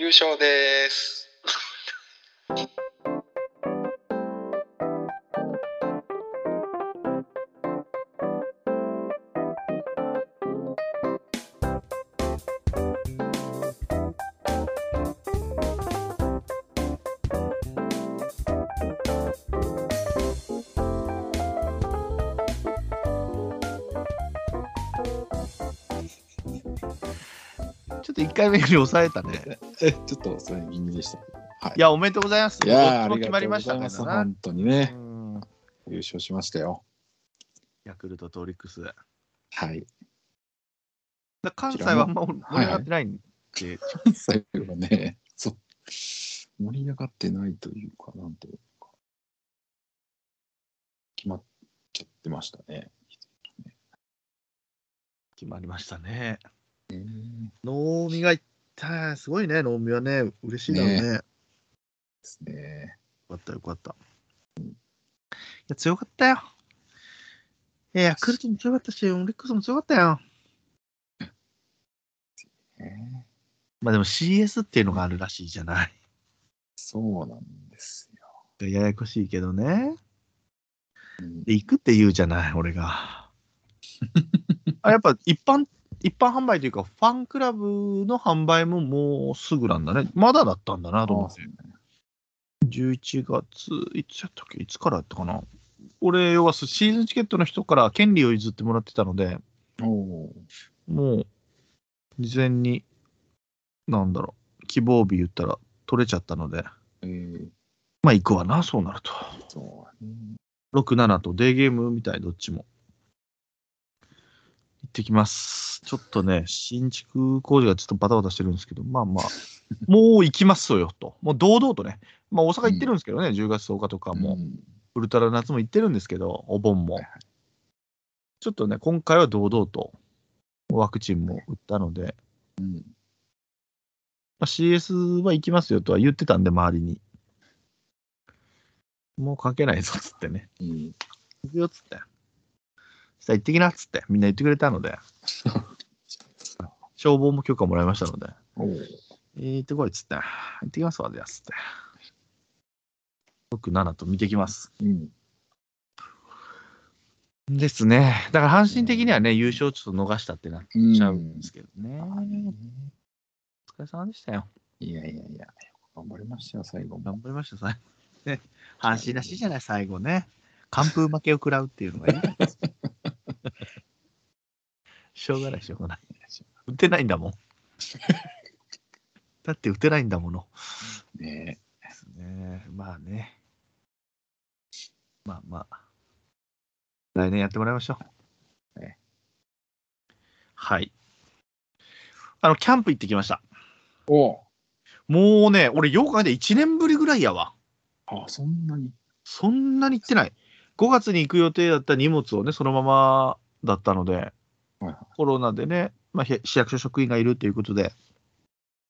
優勝です。ちょっと1回目より抑えたね。え、ちょっとそれ気味でしたけど。はい。いや、おめでとうございます。いやも決まりましたから本当にね、うん優勝しましたよ。ヤクルトとオリックス。だはい。関西はあんま盛り上がってないんで、最後はね、そう。盛り上がってないというか、なんというか、決まっちゃってましたね。決まりましたね。うん能見がた。すごいね、能見はね。嬉しいだろうね。ねよですね。かった、よかった。いや、強かったよ。いや、ヤクルトも強かったし、オリックスも強かったよ。ねまあでも CS っていうのがあるらしいじゃない。そうなんですよ。ややこしいけどね。うんで行くって言うじゃない、俺が。あやっぱ一般、一般販売というか、ファンクラブの販売ももうすぐなんだね。まだだったんだなと思って。11月、いつやったっけいつからやったかな俺、要はシーズンチケットの人から権利を譲ってもらってたので、もう、事前に、なんだろう、希望日言ったら取れちゃったので、ー。えー、まあ行くわな、そうなると。そうね。6、7とデーゲームみたい、どっちも。行ってきます。ちょっとね、新築工事がちょっとバタバタしてるんですけど、まあまあ、もう行きますよと。もう堂々とね。まあ大阪行ってるんですけどね、10月10日とかも、んウルトラ夏も行ってるんですけど、お盆も。ちょっとね、今回は堂々とワクチンも打ったので、うん。まあ、CS は行きますよとは言ってたんで、周りに。もう関係ないぞっつってね。うん。行くよっつって。そしたら行ってきなっつって、みんな言ってくれたので、消防も許可もらいましたので、行ってこいっつって、行ってきますわ、じゃあっつって。6、7と見てきます。うん。ですね。だから阪神的にはね、優勝ちょっと逃したってなっちゃうんですけどね。お疲れ様でしたよ。いやいやいや、頑張りましたよ、最後も。頑張りました、最後。ね、阪神らしいじゃない、最後ね。完封負けを食らうっていうのがいい。しょうがない、しょうがない。打てないんだもん。だって打てないんだもの。ねですね。まあね。まあまあ。来年やってもらいましょう。ねはい。あの、キャンプ行ってきました。おもうね、俺、よう考えて1年ぶりぐらいやわ。あ、そんなに。そんなに行ってない。5月に行く予定だった荷物をね、そのままだったので、コロナでね、まあ、へ市役所職員がいるということで、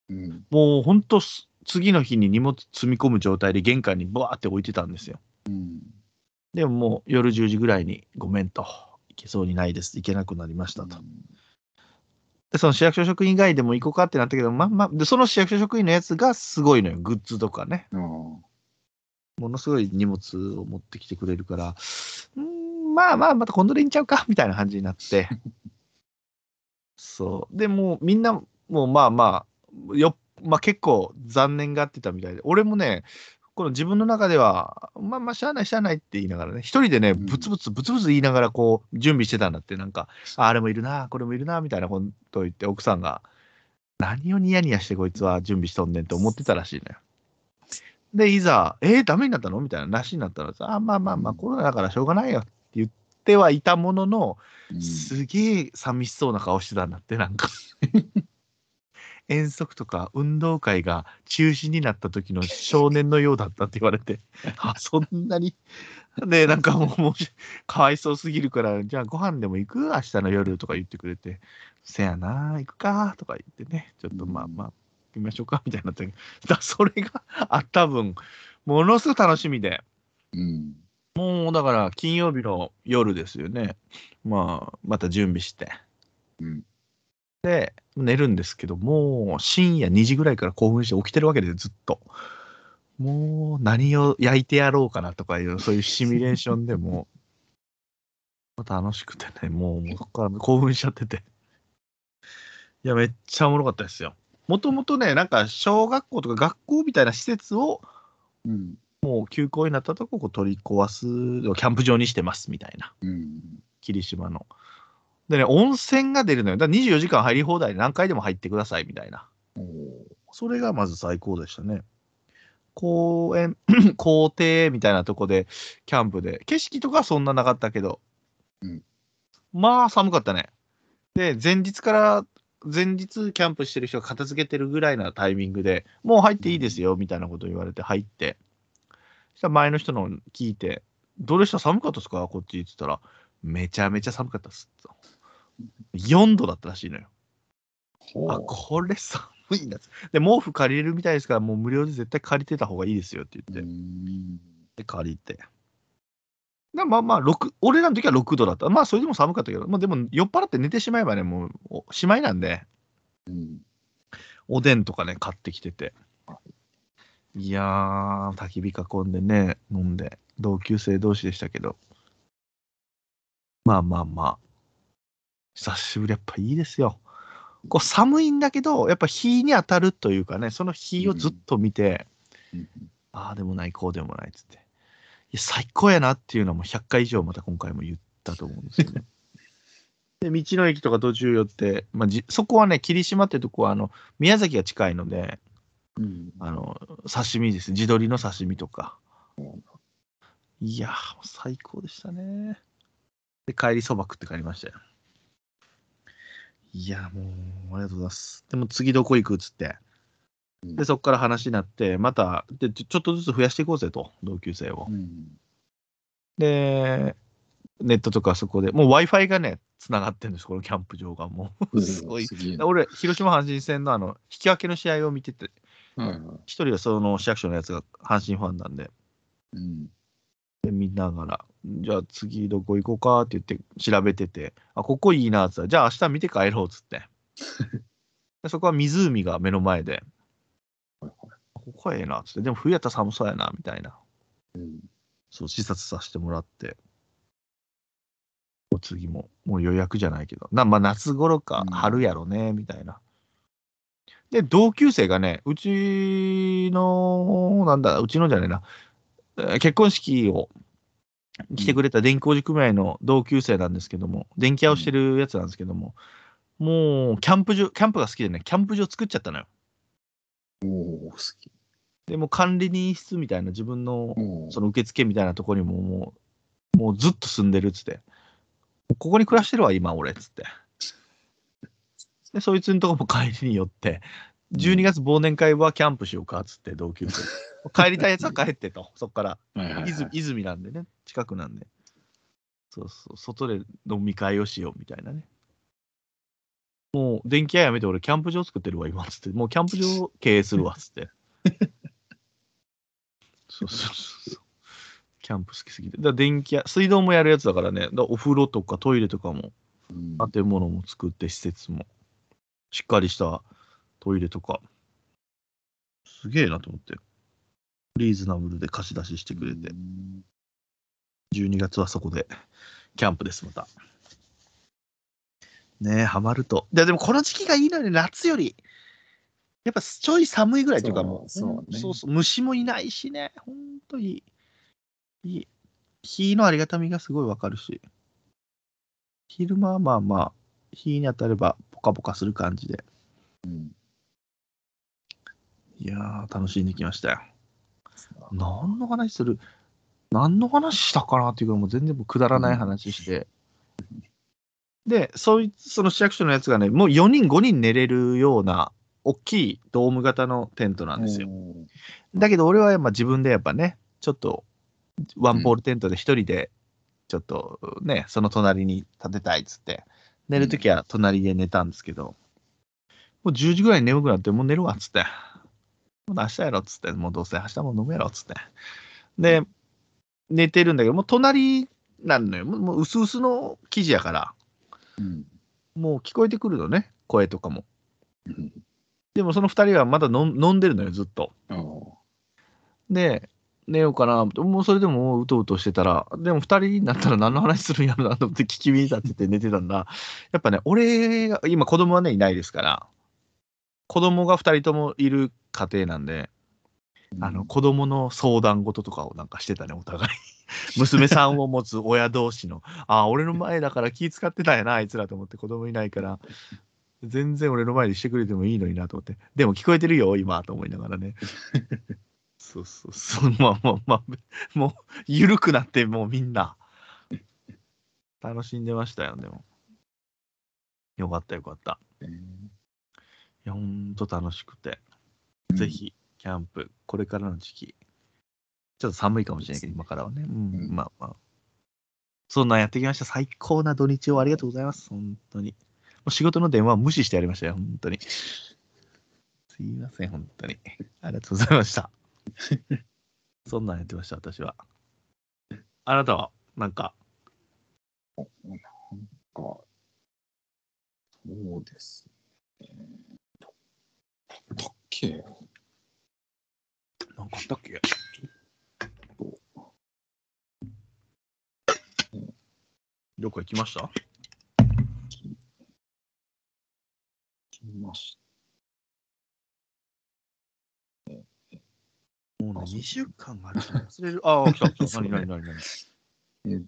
い。うん。もう本当、次の日に荷物積み込む状態で玄関にバーって置いてたんですよ。うん。でももう夜10時ぐらいに、ごめんと、行けそうにないです、行けなくなりましたと。で、その市役所職員以外でも行こうかってなったけど、まあまあ、で、その市役所職員のやつがすごいのよ、グッズとかね。うん。あものすごい荷物を持ってきてくれるから、うーん、まあまあ、また今度でいいんちゃうかみたいな感じになって。そう。でもうみんな、もうまあまあ、よまあ結構残念がってたみたいで、俺もね、この自分の中では、まあまあ、しゃあない、しゃあないって言いながらね、一人でね、うん。ブツブツ、ブツブツ言いながら、こう、準備してたんだって、なんか、ああれもいるな、これもいるな、みたいなことを言って、奥さんが、何をニヤニヤしてこいつは準備しとんねんって思ってたらしいのよ。で、いざ、えー、ダメになったの？みたいな話になったらさ、あまあまあまあ、コロナだからしょうがないよって言ってはいたものの、うん。すげえ寂しそうな顔してたんだって、なんか。遠足とか運動会が中止になった時の少年のようだったって言われて、あ、そんなに？で、なんかもう、もうかわいそうすぎるから、じゃあご飯でも行く？明日の夜とか言ってくれて、せやな、行くか？とか言ってね、ちょっとまあまあ、行きましょうかみたいになって、だそれがあった分、ものすごく楽しみで、うん。もうだから金曜日の夜ですよね。まあ、また準備して。うん。で、寝るんですけど、もう深夜2時ぐらいから興奮して起きてるわけで、ずっと。もう何を焼いてやろうかなとかいう、そういうシミュレーションでもう、楽しくてね、もうもうそこから興奮しちゃってて。いや、めっちゃおもろかったですよ。もともとね、なんか小学校とか学校みたいな施設を、うん。もう休校になったとこを取り壊す、キャンプ場にしてますみたいな。うん。霧島の。でね、温泉が出るのよ。だから24時間入り放題で何回でも入ってくださいみたいな。それがまず最高でしたね。公園、校庭みたいなとこで、キャンプで、景色とかはそんななかったけど、うんまあ寒かったね。で、前日から、前日キャンプしてる人が片付けてるぐらいなタイミングで、もう入っていいですよ、みたいなこと言われて入って、そしたら前の人の聞いて、どうでした？寒かったですか？こっちって言ったら、めちゃめちゃ寒かったっす。4度だったらしいのよ。あ、これ寒いな。で、毛布借りれるみたいですから、もう無料で絶対借りてた方がいいですよってう言って、ん。で、借りて。でまあまあ、6、俺らの時は6度だった。まあ、それでも寒かったけど、まあでも、酔っ払って寝てしまえばね、もう、おしまいなんで、うん。おでんとかね、買ってきてて。いやー、焚き火囲んでね、飲んで、同級生同士でしたけど。まあまあまあ、久しぶり、やっぱいいですよ。こう寒いんだけど、やっぱ日に当たるというかね、その日をずっと見て、うんああでもない、こうでもないっつって。いや、最高やなっていうのはもう100回以上また今回も言ったと思うんですよね。で、道の駅とか途中寄って、まあ、じそこはね、霧島ってとこは、あの、宮崎が近いので、うん。あの、刺身です。地鶏の刺身とか。いやー、もう最高でしたね。で、帰りそば食って帰りましたよ。いや、もう、ありがとうございます。でも次どこ行くっつって。で、そこから話になって、またでちょ、っとずつ増やしていこうぜと、同級生をう。ん。で、ネットとかそこで、もう Wi-Fi がね、つながってるんです、このキャンプ場がもう。すごい。俺、広島阪神戦のあの、引き分けの試合を見てて、はいはい。一人はその市役所のやつが阪神ファンなんで、うん。で見ながら、じゃあ次どこ行こうかって言って調べてて、あ、ここいいなって言ったら、じゃあ明日見て帰ろうっつって。でそこは湖が目の前で、はいここはええなっつって、でも冬やったら寒そうやなみたいな、うん。そう視察させてもらって、もう次も、もう予約じゃないけど、なまあ夏頃かうん春やろね、みたいな。で、同級生がね、うちの、なんだ、うちのじゃねえな、えー結婚式を来てくれた電気工事組合の同級生なんですけども、電気屋をしてるやつなんですけども、もう、キャンプ場、キャンプが好きでね、キャンプ場作っちゃったのよ。おお、好き。でもう管理人室みたいな自分のその受付みたいなところにももう、もうずっと住んでるっつって、ここに暮らしてるわ、今俺っつって。で、そいつのとこも帰りに寄って、12月忘年会はキャンプしようかっつって、同級生。帰りたいやつは帰ってと、そっから。泉泉なんでね、近くなんで。そうそう、外で飲み会をしようみたいなね。もう電気屋やめて俺キャンプ場作ってるわ、今っつって。もうキャンプ場経営するわ、っつって。そうそうそうそう。キャンプ好きすぎて。だ電気屋、水道もやるやつだからね、だお風呂とかトイレとかも、うん建物も作って、施設も、しっかりしたトイレとか、すげえなと思って。リーズナブルで貸し出ししてくれてう。ん12月はそこでキャンプです、また。ねえ、ハマると。ででもこの時期がいいのよね、夏より。やっぱちょい寒いぐらいというか、もう、そうそうねそうそう虫もいないしね、ほんといい。いい。日のありがたみがすごいわかるし。昼間はまあまあ、日に当たればポカポカする感じで。うんいやー、楽しんできましたよ。何の話する？何の話したかなっていうか、もう全然くだらない話して。で、そいつ、その市役所のやつがね、もう4人、5人寝れるような、大きいドーム型のテントなんですよ。だけど俺はまあ自分でやっぱね、ちょっと、ワンポールテントで一人で、ちょっとね、その隣に立てたいっつって、寝るときは隣で寝たんですけど、もう10時ぐらいに眠くなって、もう寝るわっつって、もう明日やろっつって、もうどうせ明日も飲めやろっつって。で、寝てるんだけど、もう隣なんのよ。もう薄々の生地やから、うんもう聞こえてくるのね。声とかも。うんでもその2人はまだ飲んでるのよ、ずっと。で、寝ようかな、もうそれでもうとうとしてたら、でも2人になったら何の話するんやろなと思って聞き耳立てて寝てたんだ。やっぱね、俺が、今子供はね、いないですから、子供が2人ともいる家庭なんで、あの、子供の相談事とかをなんかしてたね、お互い。娘さんを持つ親同士の、ああ、俺の前だから気使ってたんやな、あいつらと思って子供いないから、全然俺の前にしてくれてもいいのになと思って、でも聞こえてるよ、今、と思いながらね。そうそうそう、まあまあまあ、もう、緩くなって、もうみんな、楽しんでましたよ、でも。よかったよかった。えーいや、ほんと楽しくて。ぜ。ひ、キャンプ、これからの時期。ちょっと寒いかもしれないけど、今からはね。うん、うんまあまあ。そんなんやってきました。最高な土日をありがとうございます。本当に。もう仕事の電話は無視してやりましたよ。本当に。すいません、本当に。ありがとうございました。そんなんやってました、私は。あなたは、なんか、なんか、そうですね。だっけ？なんかあったっけ？どっか行きました？来ましもうね、あそう2週間あるし忘れる。ああ、来た来た。何何何何？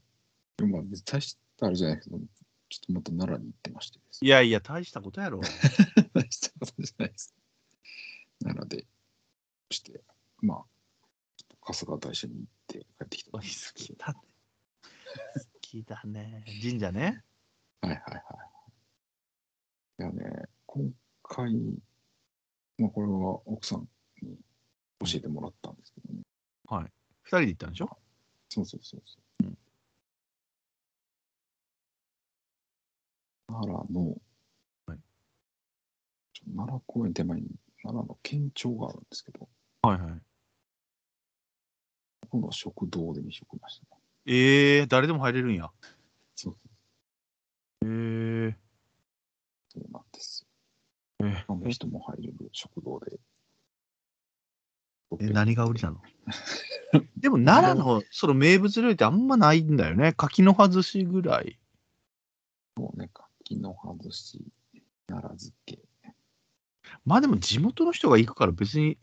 た。まあ、別に大したあれじゃないけど、ちょっとまた奈良に行ってましていやいや、大したことやろ。大したことじゃないです。なので、そして、まあ、春日大社に行って帰ってきた好。きだね。好きだね。神社ね。はいはいはい。いやね、今回、まあこれは奥さんに教えてもらったんですけどね。はい。二人で行ったんでしょ？そうそうそうそう。奈良の、はい奈良公園手前に奈良の県庁があるんですけど、はいはい。ここの食堂で見食いましたね。ええー、誰でも入れるんや。そうええそうなんですえよ。あの人も入れる食堂で。え何が売りなの？でも奈良のその名物料理ってあんまないんだよね。柿の葉寿司ぐらい。そうね、柿の葉寿司、奈良漬け。まあでも地元の人が行くから別に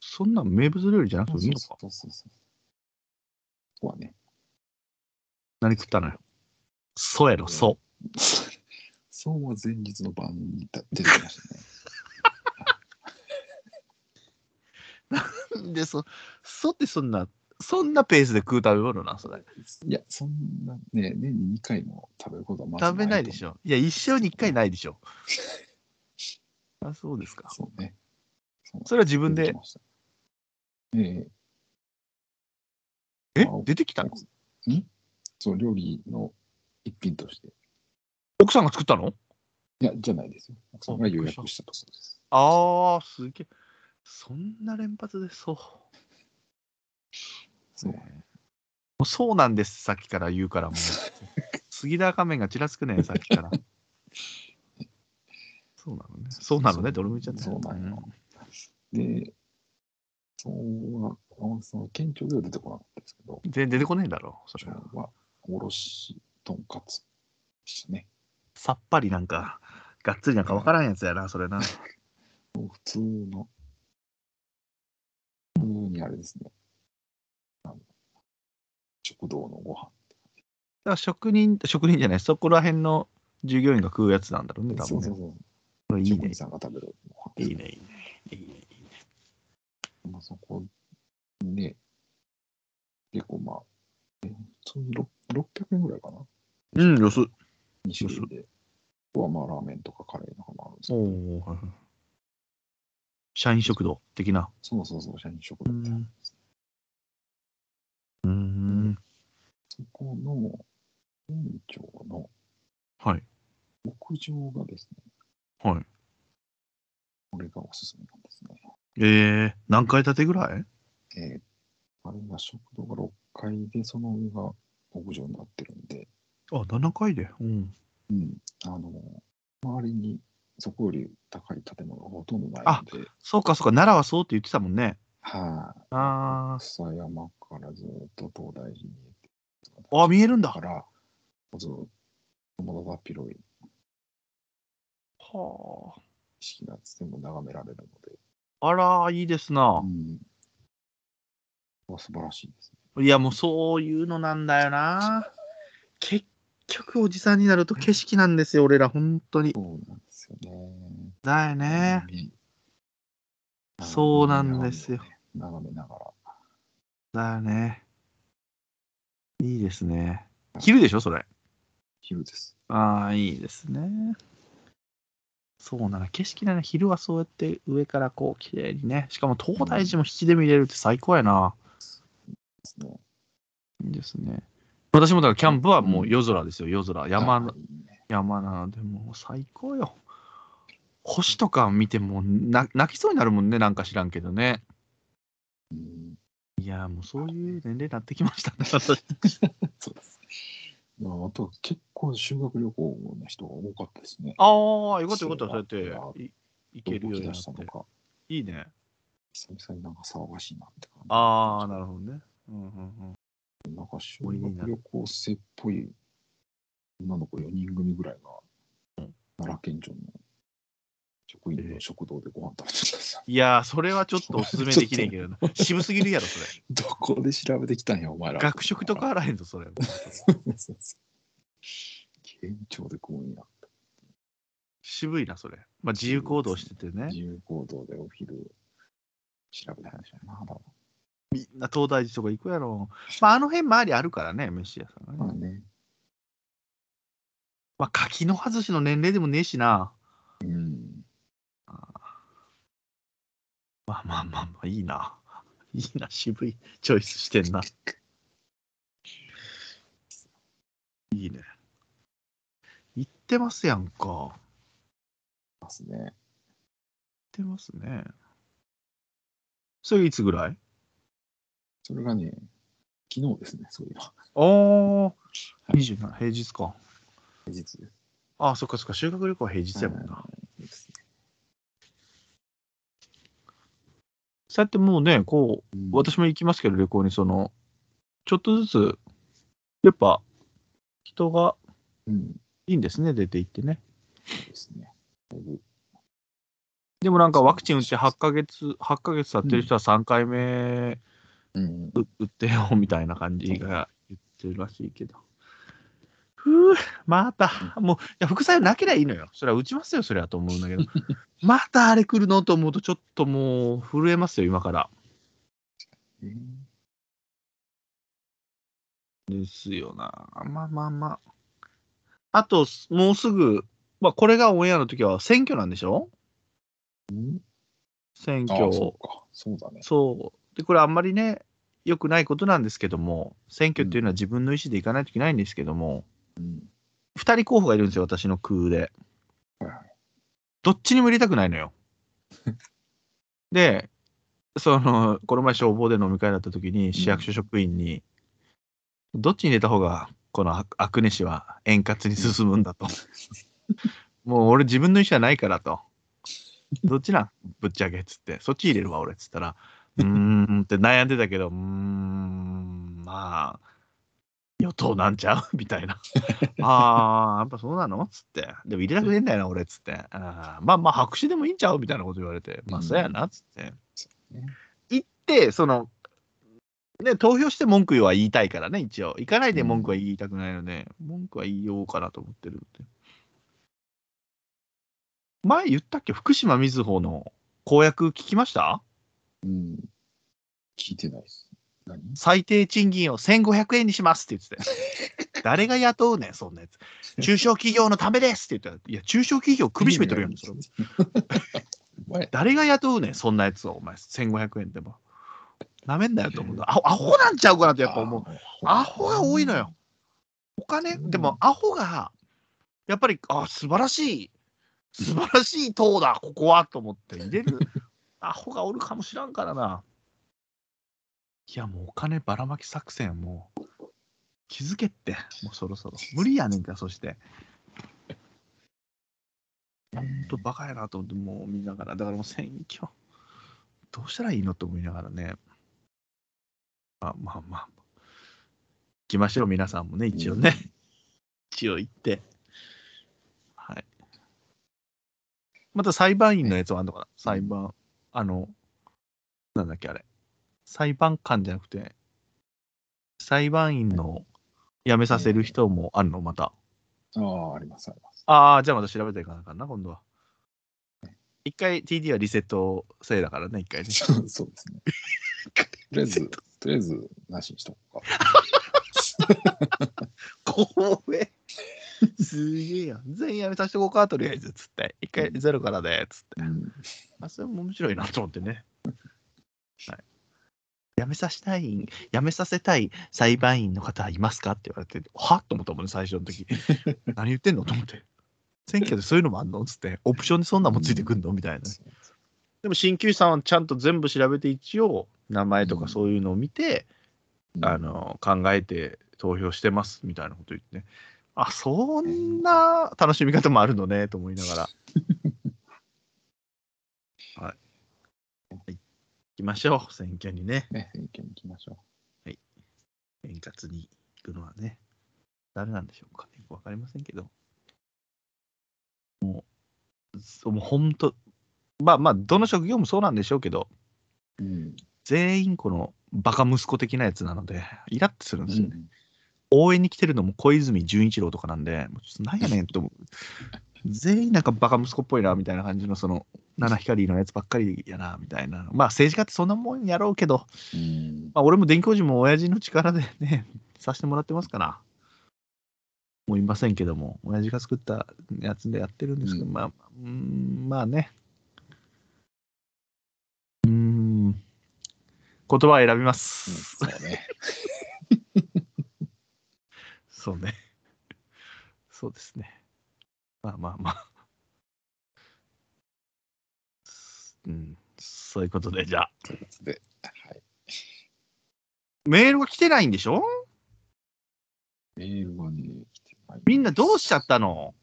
そんな名物料理じゃなくてもいいのか。そうそうそう。そうはね。何食ったのよ？そうやろ、そそうは前日の晩に出てきましたね。う。で、そ、そってそんな、そんなペースで食う食べ物な、それ。いや、そんなね、年に2回も食べることはまず食べないでしょ。ょ。いや、一生に一回ないでしょ。あ、そうですか。そうね。そうそれは自分で？出てき、ましたえええ？あ出てきたの？そう、料理の一品として。奥さんが作ったの？いや、じゃないですよ。奥さんが予約したとそうです。ああ、すげえ。そんな連発でそう。そうねもうそうなんです、さっきから言うからもう。杉田仮面がちらつくね、さっきから。そうなのね。そうなのね、どれも言っちゃった。そうなんよで、そうは、その県庁では出てこなかったですけど、全然出てこねえだろ、それ今は。おろしとんかつでしたね。さっぱりなんか、がっつりなんかわからんやつやな、それな。普通の、普通にあれですね。食堂のご飯。だから職人、職人じゃない、そこら辺の従業員が食うやつなんだろうね、多分ね。そうそうそう。いいね。さんが食べるご飯。いいね、いいね。いいね、いいね。まあ、そこにね、結構まあ、え普通にろ600円ぐらいかな。うん、よす。2種類で。あとはまあラーメンとかカレーとかもあるんですけど、おお、はいはい。社員食堂的な。そうそうそう、社員食堂ってあるんですねうーん。そこの店長のはい。屋上がですね、はい。これがおすすめなんですね。えー、何階建てぐらい？えーあれが食堂が6階で、その上が屋上になってるんで、あ、7階で。うん。うん、あの、周りにそこより高い建物がほとんどないあので、そうかそうか、奈良はそうって言ってたもんね。はい、あ草山からずっと東大寺にあ。あ、見えるんだ。かはら、ずっとまだだっ広いあ。式が全部眺められるので、あら、いいですなう。ん、は素晴らしいですね。いや、もうそういうのなんだよな。結局、おじさんになると景色なんですよ、俺ら、本当に。そうなんですよね。だよね。うんそうなんですよ。眺めながら。だよね。いいですね。昼でしょ、それ？昼です。ああ、いいですね。そうなの、景色なの、昼はそうやって上からこう、綺麗にね。しかも東大寺も七で見れるって最高やな。ですね。いいですね。私もだからキャンプはもう夜空ですよ、夜空。山山なので、もう最高よ。星とか見てもな泣きそうになるもんね、なんか知らんけどね。うんいや、もうそういう年齢になってきましたね、私。そうです。まああとは結構修学旅行の人が多かったですね。ああ、よかったよかった、そうやって行けるようになって。いいね。久々になんか騒がしいなって感じ。ああ、なるほどね。うんうんうん。なんか修学旅行生っぽい女の子4人組ぐらいが、奈良県庁の職員の食堂でご飯食べてたんですよ。いやー、それはちょっとおすすめできねえけどな。渋すぎるやろ、それ。どこで調べてきたんや、お前ら。学食とかあらへんぞ、それ。県庁で食うんや。渋いな、それ。まあ、自由行動しててね。自由行動でお昼調べた話やな。みんな東大寺とか行くやろ。まあ、あの辺周りあるからね、飯屋さんがね。まあね。まあ、柿の外しの年齢でもねえしな。うん。まあまあまあまあ、いいな。いいな、渋いチョイスしてんな。いいね。行ってますやんか。行っますね。てますね。それいつぐらい？それがね、昨日ですね、そういえば。ああ、27、平日か。平日です。ああ、そっかそっか、修学旅行は平日やもんな。はいですねそうやってもうね、こう、うん私も行きますけど、旅行に、その、ちょっとずつ、やっぱ、人がうん。いいんですね、出て行ってね。ですね。でもなんかワクチン打って8ヶ月、8ヶ月経ってる人は3回目うん。う打ってよみたいな感じが言ってるらしいけど。ふう、また、もう、いや副作用なければいいのよ。それは打ちますよ、それはと思うんだけど。またあれ来るの？と思うと、ちょっともう震えますよ、今から。えーですよな。まあまあまあ。あと、もうすぐ、まあ、これがオンエアの時は選挙なんでしょ？うん選ああ、挙。そうか。そうだね。そう。で、これあんまりね、良くないことなんですけども、選挙っていうのは自分の意思で行かないといけないんですけども、うん。2人候補がいるんですよ、私の空で。どっちにも入れたくないのよ。で、その、この前消防で飲み会だった時に、市役所職員に、どっちに入れた方が、このアアクネ氏は円滑に進むんだと。もう俺自分の意思はないからと。どっちなん？ぶっちゃけっつって、そっち入れるわ俺っつったら、うーんって悩んでたけど、うーん、まあ、与党なんちゃう？みたいな。ああ、やっぱそうなの？っつって。でも入れたくねえんだよな、俺っつって。あーまあまあ、白紙でもいいんちゃう？みたいなこと言われて、まあ、うんそうやなっつって。ね行って、その、ね、投票して文句は言いたいからね、一応。行かないで文句は言いたくないので、文句は言いようかなと思ってるんで。前言ったっけ？福島みずほの公約聞きました？うん。聞いてないです。何？最低賃金を1500円にしますって言ってて。誰が雇うねん、そんなやつ。中小企業のためですって言ったら、いや、中小企業首絞めとるやん。誰が雇うねん、そんなやつを、お前、1500円でも。なめんなよと思うアホアホなんちゃうかなってやっぱ思う。アホが多いのよ。。お金、でもアホが、やっぱり、あ、素晴らしい、素晴らしい党だ、ここはと思って入れる アホがおるかもしらんからな。いや、もうお金ばらまき作戦、もう、気づけって、もうそろそろ。無理やねんか、そして。本当バカやなと思って、もう見ながら、だからもう選挙、どうしたらいいのと思いながらね。あまあまあ、行きましょう、皆さんもね、一応ね。一応行って。はい。また裁判員のやつはあんのかな？裁判、あの、なんだっけ、あれ。裁判官じゃなくて、裁判員の辞めさせる人もあるの、また。ああ、あります、あります。ああ、じゃあまた調べていかなあかんな、今度は。一回 TD はリセット制だからね、一回ね。そうですね。とりあえず、とりあえず、なしにしとこうか。怖え。すげえやん。全員やめさせてこうか、とりあえず、つって。一回ゼロからで、つって。うんあ、それも面白いなと思ってね。はい。辞めさせたい、辞めさせたい裁判員の方いますかって言われて、はっと思ったもんね、最初の時。何言ってんのと思って。選挙でそういうのもあんのつって、オプションでそんなんもついてくんのみたいな。でも鍼灸師さんはちゃんと全部調べて一応名前とかそういうのを見て、うん。あの考えて投票してますみたいなこと言ってね。あそんな楽しみ方もあるのねと思いながら。はい。行きましょう 選挙にねね、選挙に行きましょ円滑に行くのはね誰なんでしょうかねよくわかりませんけどもうそうもう本当まあまあどの職業もそうなんでしょうけどう。うん。全員このバカ息子的なやつなので、イラッとするんですよね。うん応援に来てるのも小泉純一郎とかなんで、もうちょっとなんやねんと思う。全員なんかバカ息子っぽいなみたいな感じの、その、七光のやつばっかりやなみたいな。まあ政治家ってそんなもんやろうけど、うん。まあ俺も電気工事も親父の力でね、させてもらってますから。もういませんけども、親父が作ったやつでやってるんですけど、うんまあ、うーん、まあね。うーん、言葉を選びます。そうね。そうね。そうですね。まあまあまあ。うん、そういうことで、じゃあ、ということで、はい。メールが来てないんでしょ？メールがね、来てない。みんなどうしちゃったの？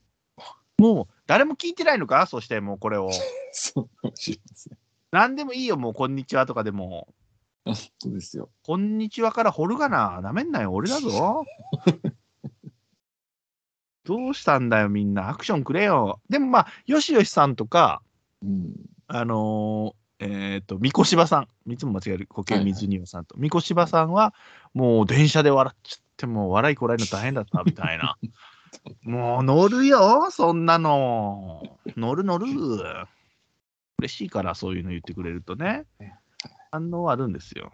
もう、誰も聞いてないのか？そしてもうこれを。そうかもしれません。何でもいいよ、もう、こんにちはとかでも。本当ですよ。こんにちはから掘るがな。なめんなよ、俺だぞ。どうしたんだよ、みんな。アクションくれよ。でもまあ、よしよしさんとか、うん。あのーえっ、と、みこしばさん、いつも間違える、固形水庭さんと、みこしばさんは、もう電車で笑っちゃって、もう笑いこらえるの大変だったみたいな。もう乗るよ、そんなの。乗る乗る。嬉しいから、そういうの言ってくれるとね。反応あるんですよ。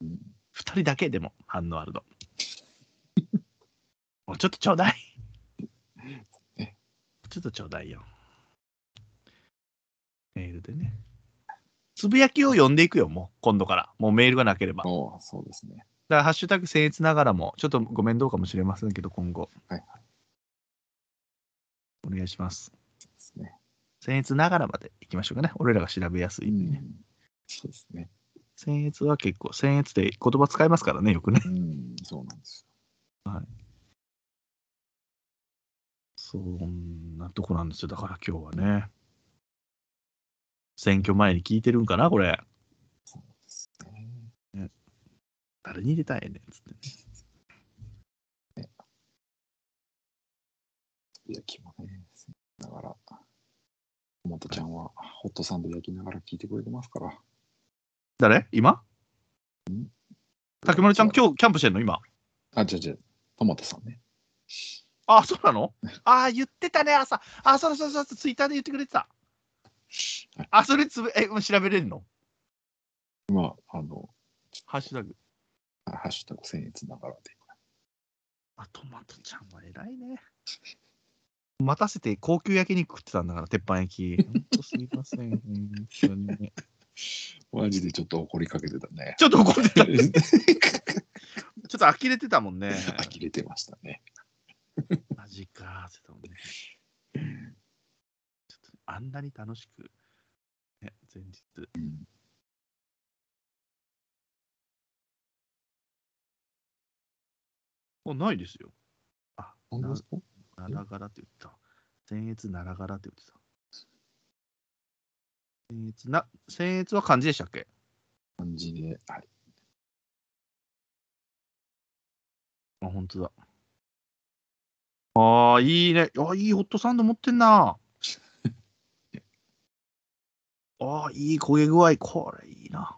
うん二人だけでも反応あるの。もうちょっとちょうだい。ねちょっとちょうだいよ。メールでね。つぶやきを読んでいくよ、もう、今度から。もうメールがなければ。だかおうそうですね。ら、ハッシュタグ僭越ながらも、ちょっとご面倒かもしれませんけど、今後。はいお願いします。ですね。僭越ながらまでいきましょうかね。俺らが調べやすいんでね。うんそうですね。僭越は結構、僭越って言葉使いますからね、よくね。うん、そうなんですそんなとこなんですよ。だから今日はね。選挙前に聞いてるんかな、これ。ね。誰に入れたいねんつってね。焼きもね、だから、もとちゃんはホットサンド焼きながら聞いてくれてますから。誰？今？竹丸ちゃん、今日キャンプしてんの？今？あ、じゃじゃトマトさんね。あ、そうなの？ああ、言ってたね、朝。あ、そうそうそうツイッターで言ってくれてた。あ、それつぶ、え、調べれるの？まあ、あの、ハッシュタグ。ハッシュタグ僭越ながらで。あ、トマトちゃんは偉いね。待たせて高級焼肉食ってたんだから、鉄板焼き。ほんとすみません。本当にねマジでちょっと怒りかけてたね。ちょっと怒ってた。ちょっと呆れてたもんね。呆れてましたね。マジかーって言たもんね。ちょっとあんなに楽しく、ね、前日。うんあ、ないですよ。あ、本当ですか？ならがらって言ってた。前越ならがらって言ってた。僭越な、僭越は漢字でしたっけ？感じで、はい。あ、本当だ。ああ、いいね。あいいホットサンド持ってんな。ああ、いい焦げ具合。これいいな。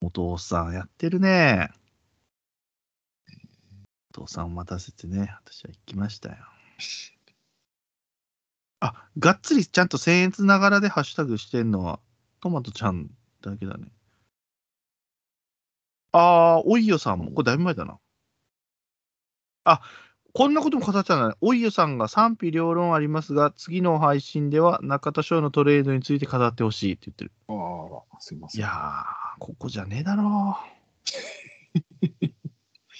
お父さんやってるね。お父さんを待たせてね、私は行きましたよ。あ、がっつりちゃんと僭越ながらでハッシュタグしてんのは、トマトちゃんだけだね。ああ、おいよさんも、これだいぶ前だな。あ、こんなことも語ってたね。おいよさんが賛否両論ありますが、次の配信では中田翔のトレードについて語ってほしいって言ってる。ああ、すいません。いやー、ここじゃねえだろう。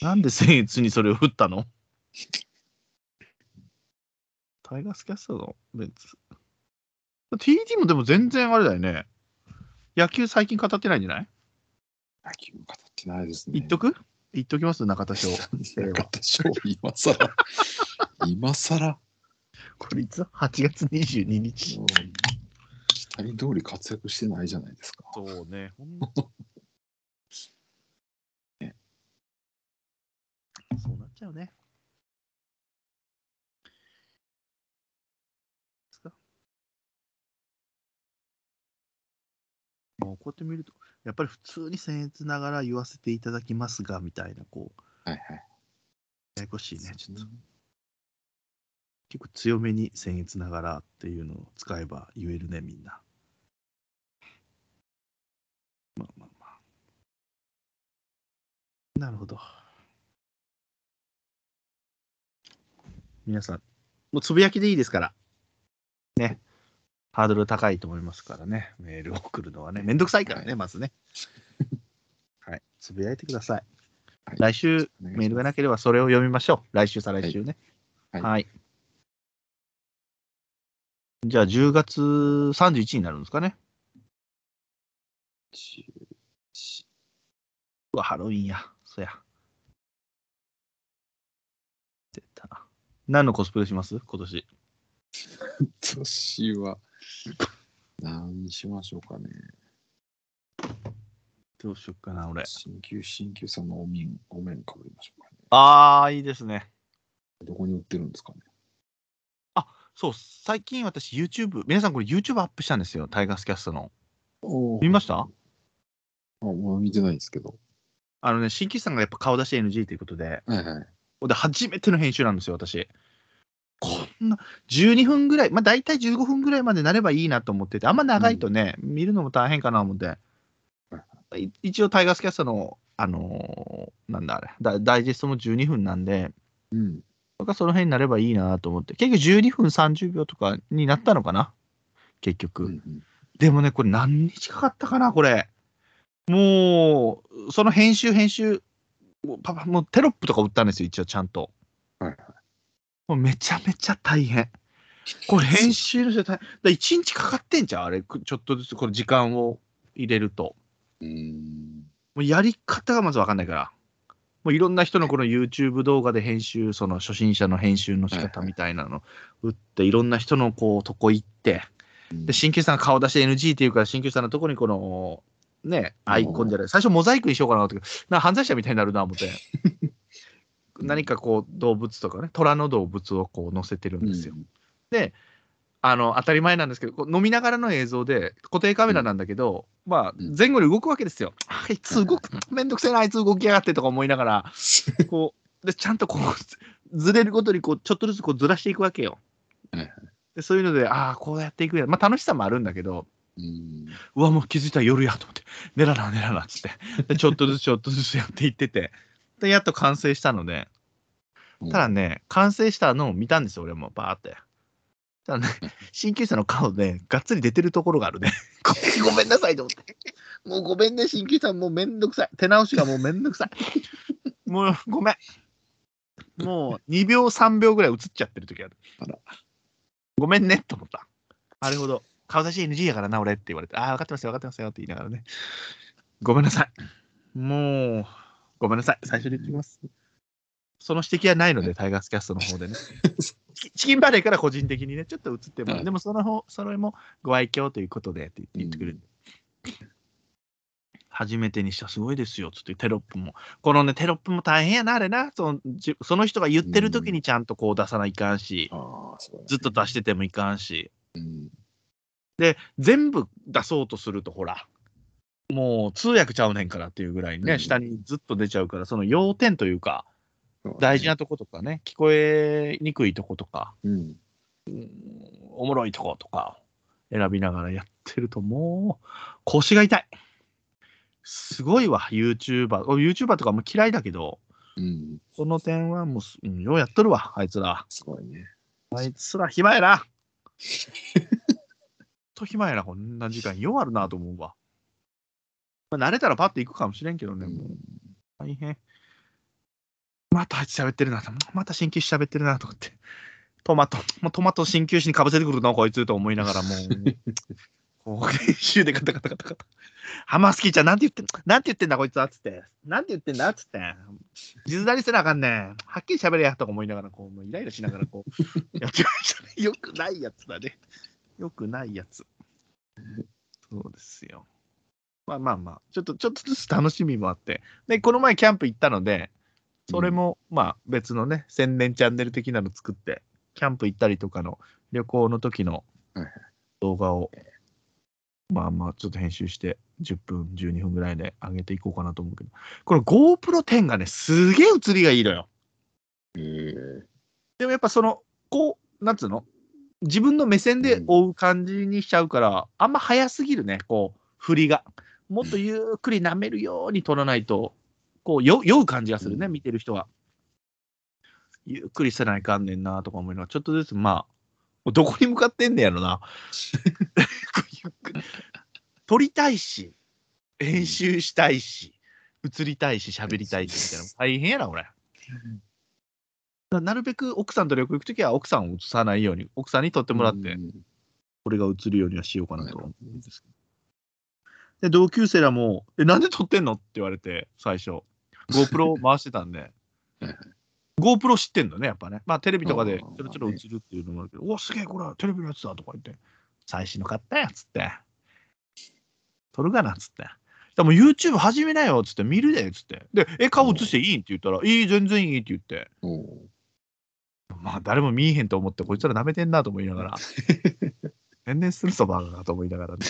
なんで僭越にそれを振ったの？タイガースキャストのベンツ。TD もでも全然あれだよね。野球最近語ってないんじゃない？野球語ってないですね。言っとく？言っときます？中田翔。中田翔、今さら。今さら。これいつ ?8 月22日。うん期待通り活躍してないじゃないですか。そうね、ほんと ねそうなっちゃうね。こうやって見ると、やっぱり普通に僭越ながら言わせていただきますが、みたいな、こう、はいはい。ややこしいね、ちょっと。結構強めに僭越ながらっていうのを使えば言えるね、みんな。まあまあまあ。なるほど。皆さん、もうつぶやきでいいですから。ね。ハードル高いと思いますからね。メールを送るのはね。めんどくさいからね、まずね。はい。つぶやいてください。はい来週、メールがなければそれを読みましょう。来週、再来週ね。はいはい。じゃあ、10月31日になるんですかね。うわ、ハロウィンや。そや。出たな。何のコスプレします？今年。年は、何にしましょうかね。どうしよっかな、俺。新旧、新旧さんのお面、お面かぶりましょうかね。あー、いいですね。どこに売ってるんですかね。そう、最近私 YouTube、皆さんこれ YouTube アップしたんですよ。タイガースキャストの。お見ました？あ、もう見てないんですけど。あのね、新規さんがやっぱ顔出し NG ということで、はいはい。で、初めての編集なんですよ、私。こんな、12分ぐらい、まあ大体15分ぐらいまでなればいいなと思ってて、あんま長いとね、見るのも大変かなと思って、い一応タイガースキャストの、あのーなんだあれダ、ダイジェストも12分なんで、うん。僕はその辺になればいいなと思って、結局12分30秒とかになったのかな、結局。うんうんでもね、これ何日かかったかな、これ。もう、その編集、編集、もうパパ、もうテロップとか打ったんですよ、一応ちゃんと。もうめちゃめちゃ大変。これ編集の人大変。だ1日かかってんじゃん、あれ。くちょっとずつこれ時間を入れると。うーん。もうやり方がまず分かんないから。もういろんな人のこの YouTube 動画で編集、その初心者の編集の仕方みたいなの打って、いろんな人のこうとこ行って、で、新旧さんが顔出し NG っていうから、新旧さんのとこにこの、ね、アイコンじゃない、最初モザイクにしようかなと思って、なんか犯罪者みたいになるな思って。何かこう動物とかね、虎の動物をこう載せてるんですよ。あの当たり前なんですけど、こう飲みながらの映像で、固定カメラなんだけど、まあ、うん。前後に動くわけですよ。あいつ動く、めんどくせえな、あいつ動きやがってとか思いながら、こう、でちゃんとこう、ずれるごとにこうちょっとずつこうずらしていくわけよ。でそういうので、ああ、こうやっていくや。まあ楽しさもあるんだけど、うん。うわ、もう気づいたら夜やと思って、寝らな、寝らなっつって、でちょっとずつちょっとずつやっていってて、で、やっと完成したので、ただね、完成したのを見たんですよ、俺も、バーって。ただね、鍼灸師さんの顔で、がっつり出てるところがあるね。ごめんなさいと思って。もうごめんね、鍼灸師さん、もうめんどくさい。手直しがもうめんどくさい。もうごめん。もう2秒、3秒ぐらい映っちゃってる時ある。ごめんねと思った。なるほど。顔出し NG やからな、俺って言われて、ああ、分かってますよ、分かってますよって言いながらね。ごめんなさい。もう、ごめんなさい。最初に言ってきます。その指摘はないので、タイガースキャストの方でね。チチキンバレーから個人的にね、ちょっと映っても、はいでもその方、それもご愛嬌ということでって言ってくれる。初めてにしたすごいですよつってテロップも。このね、テロップも大変やな、あれな。そのじその人が言ってる時にちゃんとこう出さないかんし、うだねずっと出しててもいかんし。うん。で、全部出そうとすると、ほら、もう通訳ちゃうねんからっていうぐらいにね、うん下にずっと出ちゃうから、その要点というか、大事なとことかね、聞こえにくいとことか、うん。おもろいとことか選びながらやってると、もう腰が痛い。すごいわ、YouTuber。俺 YouTuber とかも嫌いだけど、うん。この点はもうす、うんようやっとるわ、あいつら。すごいね。あいつら暇やな。と暇やな、こんな時間。ようあるなと思うわ。まあ、慣れたらパッと行くかもしれんけどね、もう大変。またあいつ喋ってるな。また鍼灸師喋ってるなと思って。トマト、もうトマト鍼灸師にかぶせてくるな、こいつと思いながら、もう。こう練習でカタカタカタカタ。ハマスキーちゃん、なんて言ってん、なんて言ってんだ、こいつは、つって。なんて言ってんだ、つって。実在にせなあかんねん。はっきり喋れや、とか思いながら、こう、もうイライラしながら、こう、やってましたね。よくないやつだね。よくないやつ。そうですよ。まあまあまあ、ちょっと、ちょっとずつ楽しみもあって。で、この前キャンプ行ったので、それも、まあ別のね、宣伝チャンネル的なの作って、キャンプ行ったりとかの旅行の時の動画を、まあまあちょっと編集して、10分、12分ぐらいで上げていこうかなと思うけど、これ GoPro 10がね、すげえ映りがいいのよ。ええでもやっぱその、こう、なんつうの？自分の目線で追う感じにしちゃうから、あんま早すぎるね、こう、振りが。もっとゆっくり舐めるように撮らないと、こう、よ酔う感じがするね、うん見てる人は。ゆっくりせないかんねんなとか思いながら、ちょっとずつ、まあ、どこに向かってんねやろな。撮りたいし、編集したいし、映りたいし、喋りたいし、みたいな。大変やな、俺。だなるべく奥さんと旅行行くときは奥さんを映さないように、奥さんに撮ってもらって、うんこれが映るようにはしようかなと思うんですけど。で、同級生らも、え、なんで撮ってんのって言われて、最初。GoPro 回してたんで。GoPro 知ってんのね、やっぱね。まあ、テレビとかでちょろちょろ映るっていうのもあるけど、おすげえ、これテレビのやつだとか言って、最新の買ったやつって。撮るかなっつって。でも YouTube 始めなよっつって、見るでっつって。で、え、顔映していいんって言ったら、いい、全然いいって言って。まあ、誰も見えへんと思って、こいつら舐めてんなと思いながら。天然するそばがと思いながらね。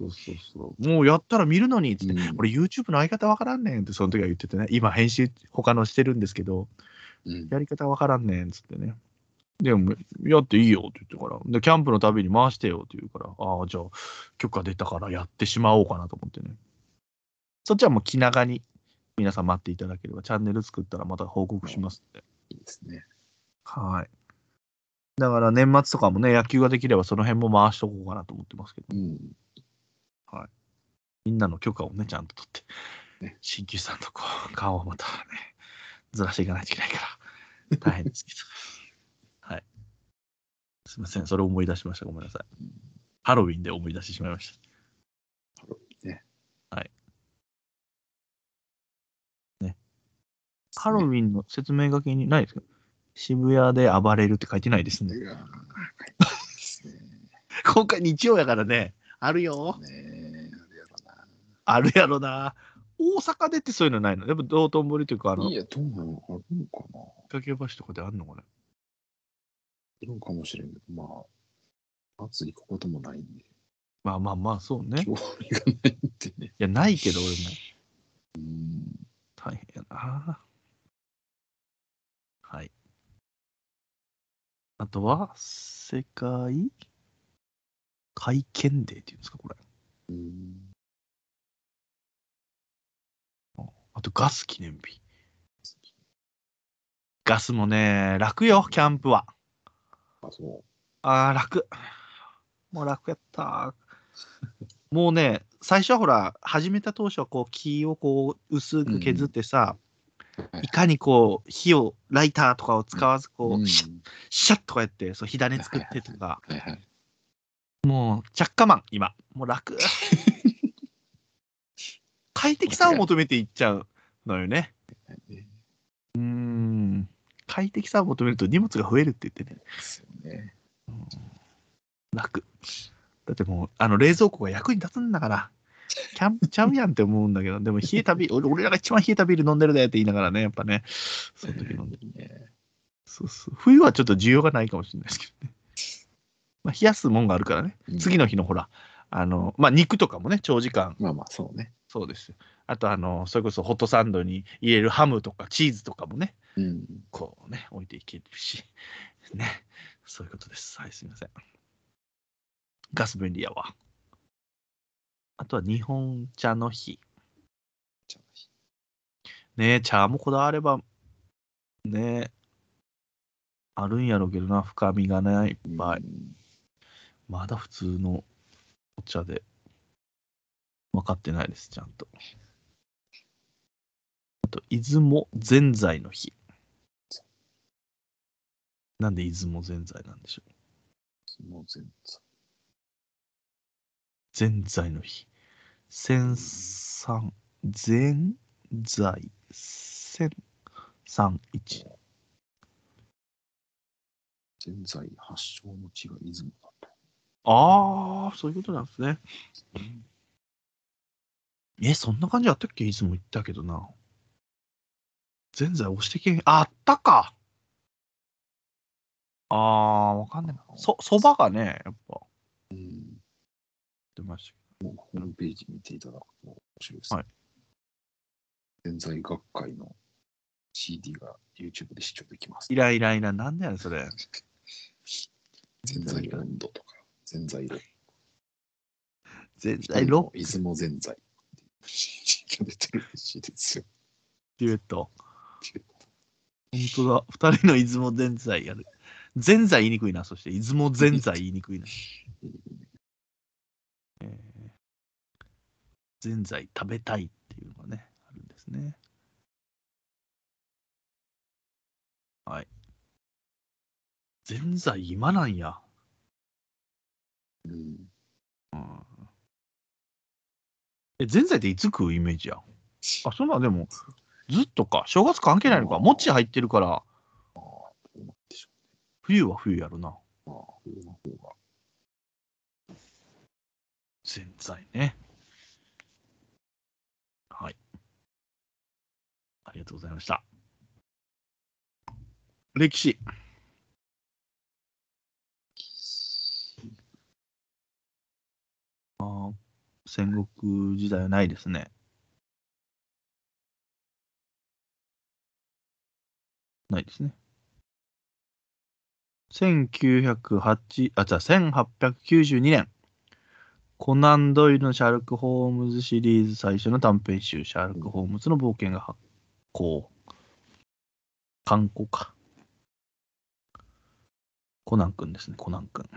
そうそうそう。もうやったら見るのにっつって、うん俺 YouTube の相方わからんねんってその時は言っててね、今編集他のしてるんですけど、うんやり方わからんねんっつってね。でも、やっていいよって言ってから、で、キャンプのたびに回してよって言うから、ああ、じゃあ、許可出たからやってしまおうかなと思ってね。そっちはもう気長に皆さん待っていただければ、チャンネル作ったらまた報告しますんで。いいですね。はい。だから年末とかもね、野球ができればその辺も回しとこうかなと思ってますけど、うん。みんなの許可をね、ちゃんと取って、ね新旧さんとこう、顔をまたね、ずらしていかないといけないから、大変ですけど。はい。すみません、それを思い出しました。ごめんなさい。ハロウィンで思い出してしまいました。ね。ハロウィンの説明書きにないですか？渋谷で暴れるって書いてないですね。いやいですね。今回日曜やからね、あるよ。ね。あるやろな。大阪でってそういうのないの？やっぱ道頓堀というか、あのい、や、どうなのあるのかな掛け橋とかであるのかなあるのかもしれんけど、まあ、夏行くこともないんで、まあまあまあ、そうね。い興味がないんでね。や、ないけど、俺もうん。大変やな。はい。あとは、世界？会見デーっていうんですか、これ。うん。あと、ガス記念日。ガスもね、楽よ、キャンプは。あ、そああ、楽。もう楽やった。もうね、最初はほら、始めた当初はこう木をこう薄く削ってさ、う。はいいかにこう火を、ライターとかを使わずこう、うんシャッシャッとかやって、そう火種作ってとか、はいはい。もう着火マン、今。もう楽。快適さを求めていっちゃうのよね。ねうーん。快適さを求めると荷物が増えるって言ってね。ですよね。楽。だってもう、あの冷蔵庫が役に立つんだから、キャンプちゃうやんって思うんだけど、でも冷えたビール、俺俺らが一番冷えたビール飲んでるでって言いながらね、やっぱね、その時飲んで。ねそうそう。冬はちょっと需要がないかもしれないですけどね。まあ、冷やすもんがあるからね。うん次の日のほら、あの、まあ、肉とかもね、長時間、まあまあ、そうね。そうですよ。あと、あの、それこそホットサンドに入れるハムとかチーズとかもね、うん。こうね、置いていけるし、ね、そういうことです。はい、すみません。ガス便利やわ。あとは日本茶の日。ね茶もこだわれば、ねあるんやろうけどな、深みがないあ場合。うんまだ普通のお茶で分かってないです、ちゃんと。あと、出雲ぜんざいの日。なんで出雲ぜんざいなんでしょう？もう全然。ぜんざいの日。千三、ぜんざい、千三一。全在発祥の地が出雲だと。ああ、そういうことなんですね。え、そんな感じあったっけ？いつも言ったけどな。ぜんざい押してけん。ああったか。ああ、わかんないな。そ、そばがね、やっぱうん。出ましたもうホームページ見ていただくと面白いです。はい。全在学会の CD が YouTube で視聴できますイ。ライライラ、なんだよ、それ。全在温度とか、全在ロぜんざいロック出雲全在。が 出てるらしいですよ。デュエット。本当だ。二人の出雲ぜんざいやる。ぜんざい言いにくいな。そして、出雲ぜんざい言いにくいな。えーぜんざい食べたいっていうのがね、あるんですね。はい。ぜんざい今なんや。うん。うん、え、ぜんざいっていつ食うイメージや？んあ、そんなでも、ずっとか。正月関係ないのか。餅入ってるから、冬は冬やるな。冬の方が。ぜんざいね。はい。ありがとうございました。歴史。あー戦国時代はないですね。ないですね。1908あ、じゃあ1892年。コナン・ドイルのシャーロック・ホームズシリーズ最初の短編集、シャーロック・ホームズの冒険が発行。観光か。コナン君ですね、コナン君。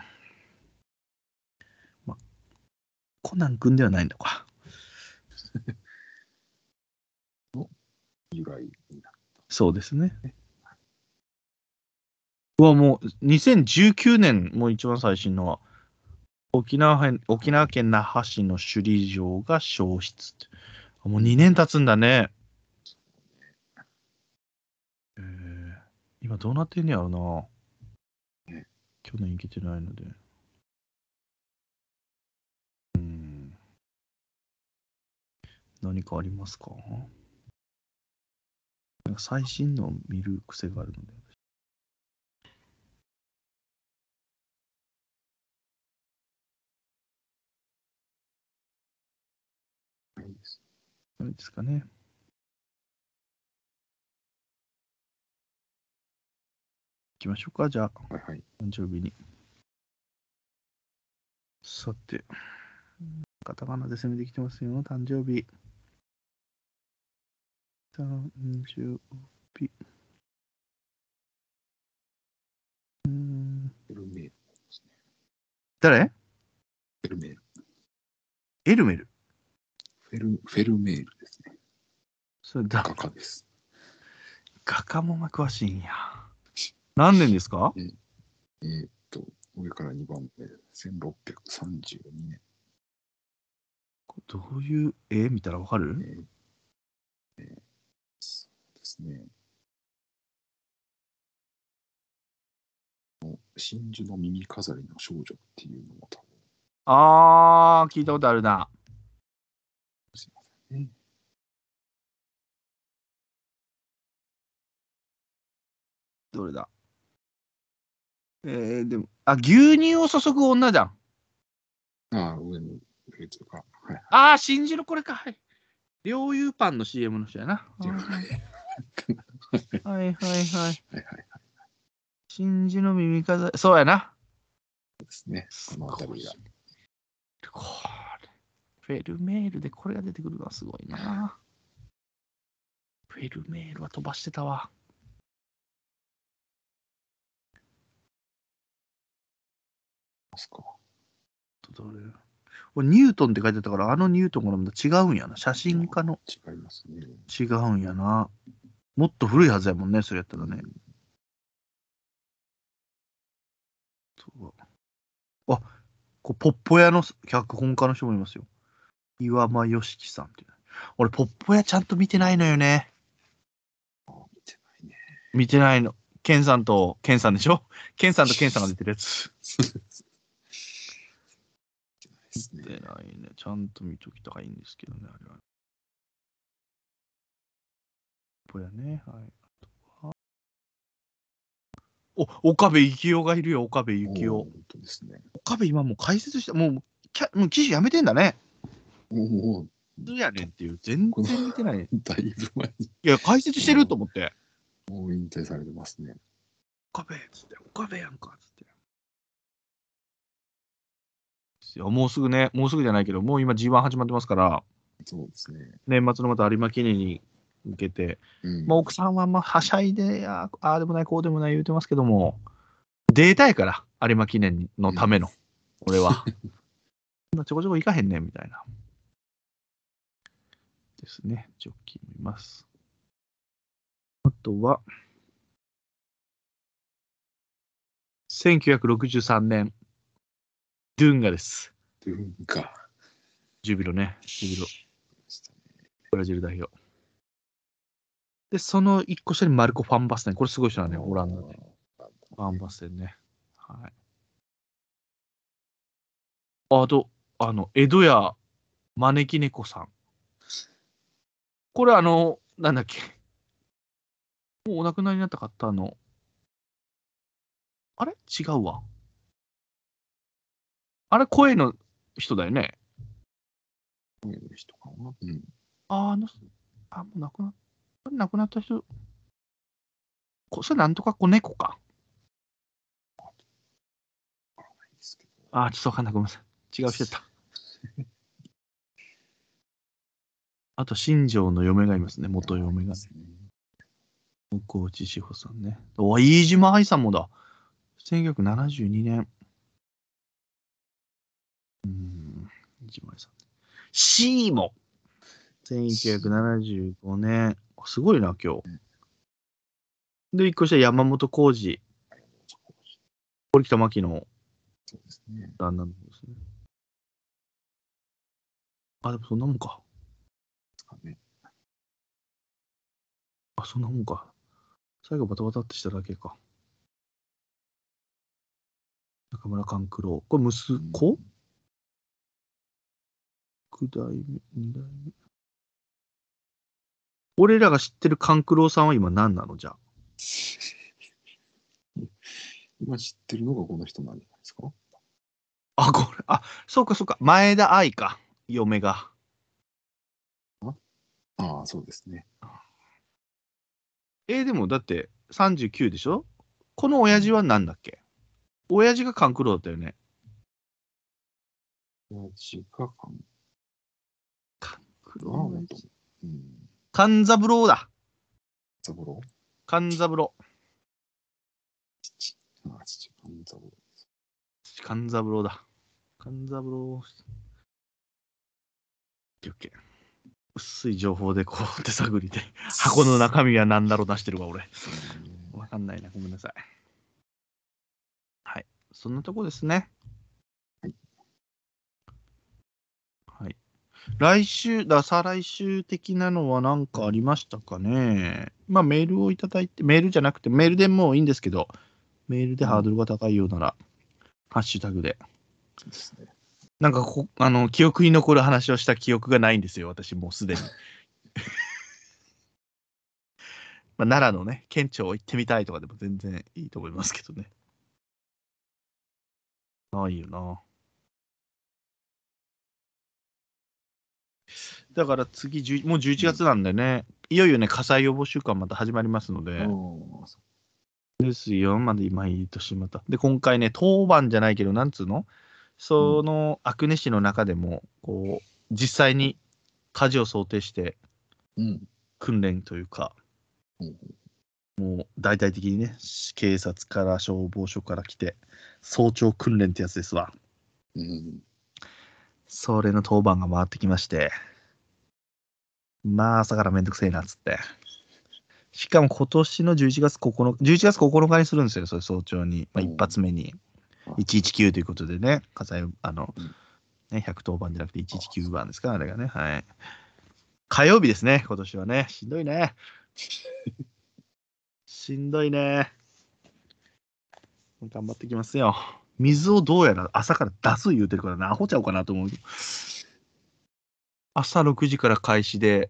ま、コナン君ではないのか。由来になる。そうですね。うわ、もう2019年、もう一番最新のは、沖縄県沖縄県那覇市の首里城が消失って。もう2年経つんだね。えー、今どうなってんねやろな。去年行けてないので。うん。何かありますか？なんか最新の見る癖があるので。あれですかね。行きましょうか、じゃあ、はいはい。誕生日に。さて、カタカナで攻めてきてますよ、誕生日。誕生日。うーん、フェルメールね。誰？フェルメール。エルメル。フェルフェルメールですね。それだ、画家です。画家もんが詳しいんや。何年ですか？えーっと、上から2番目、1632年。どういう絵見たらわかる？えーえーそうですね。真珠の耳飾りの少女っていうのも多分、あー、聞いたことあるな。どれだ？えー、でも、あ、牛乳を注ぐ女じゃん。ああ、上の上というか、はい。あー、真珠のこれか。はい。両油パンの CM の人やな。両はいはいはい。はいはいはい。真珠の耳飾り、そうやな。ですね。この辺りが。これ、フェルメールでこれが出てくるのはすごいな。フェルメールは飛ばしてたわ。ますか？どれニュートンって書いてたから、あのニュートンがまた違うんやな。写真家の違いますね。違うんやな。もっと古いはずやもんね、それやったらね。あ、こうポッポ屋の脚本家の人もいますよ。岩間良樹さんっていう。俺、ポッポ屋ちゃんと見てないのよね。あ見てないね。見てないの。ケンさんと、ケンさんでしょ？ケンさんとケンさんが出てるやつ。見てないです見てね。ないね。ちゃんと見ときたいんですけどね、あれは。ポッポ屋ね。はい。あとはお、岡部幸雄がいるよ、岡部幸雄。本当ですね。岡部今もう解説して、もう、キャもう記事やめてんだね。もう、もうどうやねんっていう、全然見てない。だいぶ前にいや、解説してると思って。もう引退されてますね。岡部っつって、岡部やんかっつって。いやもうすぐね、もうすぐじゃないけど、もう今 G1 始まってますから、そうですね。年末のまた有馬記念に向けて、うん。まあ、奥さんはまあはしゃいで、あああでもない、こうでもない言うてますけども、データやから、有馬記念のための、俺は。そんなちょこちょこ行かへんねんみたいな。ですね、ジョッキーもいます。あとは、1963年、ドゥンガです。文化ジュビロね、ジュビロ。ブラジル代表。で、その一個下にマルコ・ファンバステン。これすごい人なんね、オランダで。あファンバステンね。はい。あと、あの、江戸屋招き猫さん。これあの、なんだっけ。もうお亡くなりになった方の、あれ？違うわ。あれ声の人だよね？声の人かな。うん。ああの、あ、もう亡くなっこれ亡くなった人、こそれなんとか子猫か。ああ、ちょっとわかんない。ごめんなさい。違う人やった。あと、新庄の嫁がいますね。元嫁が。向内志保さんね。お飯島愛さんもだ。1972年。うーん、飯島愛さん。シーモ。1975年。すごいな、今日。で、一個下山本浩二。堀北真希の。旦那の方ですね。あ、でもそんなもんか。あ、そんなもんか。最後バタバタってしただけか。中村勘九郎。これ息子？九代目、二代目。俺らが知ってる勘九郎さんは今何なの？じゃあ。今知ってるのがこの人なんじゃないですか？あ、これ、あ、そうかそうか。前田愛か。嫁が。ああ、そうですね。えーでもだって39でしょ？この親父は何だっけ？親父が勘九郎だったよね。親父が勘九ああ、本当。うん。勘三郎だ。三郎勘三郎。父。ああ、父、勘三郎。勘三郎だ。勘三郎。オッケーオッケー薄い情報でこう手探りで箱の中身は何だろう出してるわ俺。わかんないな。ごめんなさい。はい。そんなとこですね。来週、だ再来週的なのは何かありましたかね？まあメールをいただいて、メールじゃなくて、メールでもいいんですけど、メールでハードルが高いようなら、ハッシュタグで。ですね。なんかこ、あの、記憶に残る話をした記憶がないんですよ、私もうすでに。まあ、奈良のね、県庁行ってみたいとかでも全然いいと思いますけどね。ないよな。だから次、10もう11月なんでね、いよいよね、火災予防週間また始まりますので、うんですよ、まだ今いい年また。で、今回ね、当番じゃないけど、なんつうの？その阿久根市の中でも、こう、実際に火事を想定してうん。訓練というか、うんもう大々的にね、警察から消防署から来て、早朝訓練ってやつですわ。うん。それの当番が回ってきまして、まあ、朝からめんどくせえなっつって。しかも今年の11月9日、11月9日にするんですよ、それ早朝に。まあ、うん一発目に。あ119ということでね、火災、あの、うんね、110番じゃなくて119番ですか、あれがね。はい。火曜日ですね、今年はね。しんどいね。しんどいね。頑張ってきますよ。水をどうやら朝から出す言うてるからな、アホちゃうかなと思う。朝6時から開始で、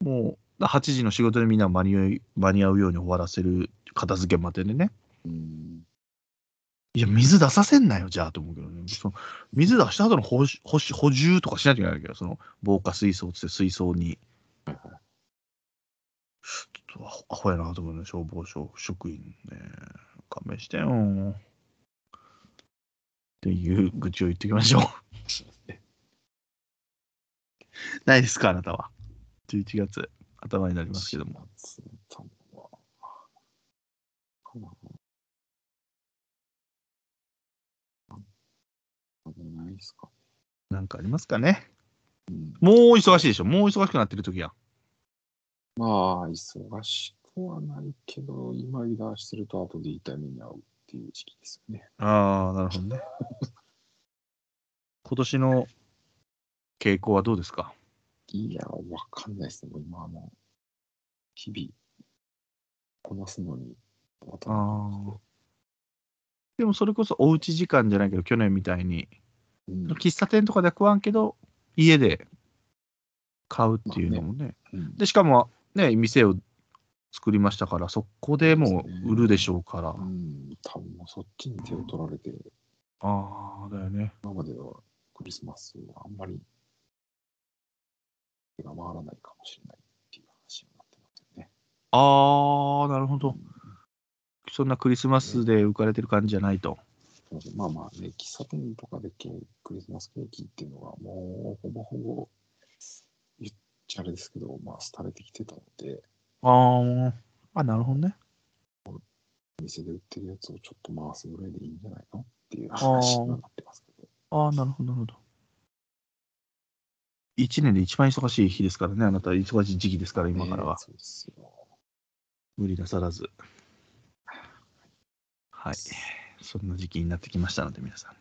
もう8時の仕事でみんな間に合い間に合うように終わらせる片付けまででね。うん。いや、水出させんなよ、じゃあと思うけどね。その水出した後の補補補充とかしないといけないけど、その防火水槽つって水槽に。ちょっとアホアホやなと思うね、消防署職員ね。勘弁してよ。っていう愚痴を言っておきましょう。ないですか、あなたは。11月頭になりますけども。な。いですか。なんかありますかね。うん、もう忙しいでしょ。もう忙しくなってる時や。まあ、忙しくは。ないけど、今油断してると後で痛い目に遭うっていう時期ですよね。ああ、なるほどね。今年の傾向はどうですか？いや、わかんないですね。もう今はもう、日々、こなすのに、ああ。でもそれこそおうち時間じゃないけど、去年みたいに、うん喫茶店とかでは食わんけど、家で買うっていうのもね。うんで、しかもね、店を作りましたから、そこでもう売るでしょうから。うん、多分もうそっちに手を取られて、ああ、だよね。今まではクリスマスはあんまり手が回らないかもしれないっていう話になってますよね。ああ、なるほど。うんそんなクリスマスで浮かれてる感じじゃないと。まあまあね、喫茶店とかでクリスマスケーキっていうのがもうほぼほぼ言っちゃあれですけど、まあ廃れてきてたので、あーあ、なるほどね。お店で売ってるやつをちょっと回すぐらいでいいんじゃないの？っていう話にはなってますけど。ああ、なるほど、なるほど。一年で一番忙しい日ですからね、あなた、忙しい時期ですから、今からはね。そうですよ。無理なさらず。はい。そんな時期になってきましたので、皆さん、ね。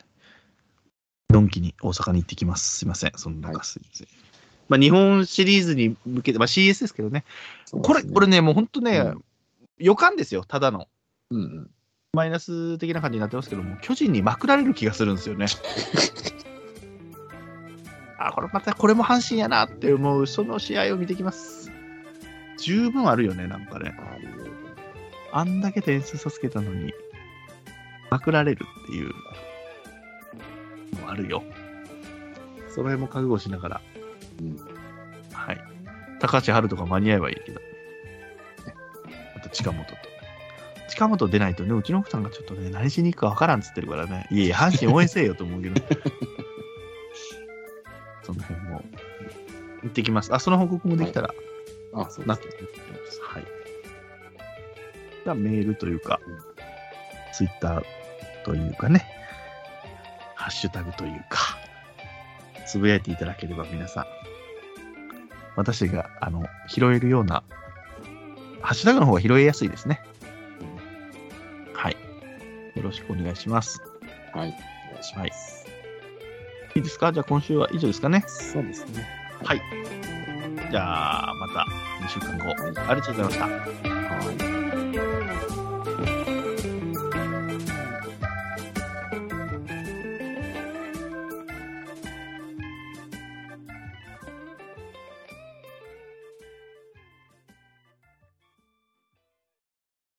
ドンキに大阪に行ってきます。すいません、そんな中すいません。まあ、日本シリーズに向けて、まあ、CS ですけどね、これ、これね。ね、もう本当ね、うん予感ですよ、ただの。うんうん。マイナス的な感じになってますけども、巨人にまくられる気がするんですよね。あ、これまた、これも阪神やなって思う、その試合を見てきます。十分あるよね、なんかね。あんだけ点数差つけたのに、まくられるっていうのもあるよ。その辺も覚悟しながら、うん。はい。高橋春とか間に合えばいいけど。あと近本と。近本出ないとね、うちの奥さんがちょっとね、何しに行くかわからんっつってるからね。いやいや、阪神応援せえよと思うけど。その辺も、行ってきます。あ、その報告もできたら、あ、そうなってですね。はい。じゃあメールというかうん、ツイッターというかね、ハッシュタグというか、つぶやいていただければ皆さん、私があの拾えるような、ハッシュタグの方が拾いやすいですね。はい。よろしくお願いします。はい。お願いします。いいですか？じゃあ今週は以上ですかね。そうですね。はい。じゃあまた2週間後、ありがとうございました。はい。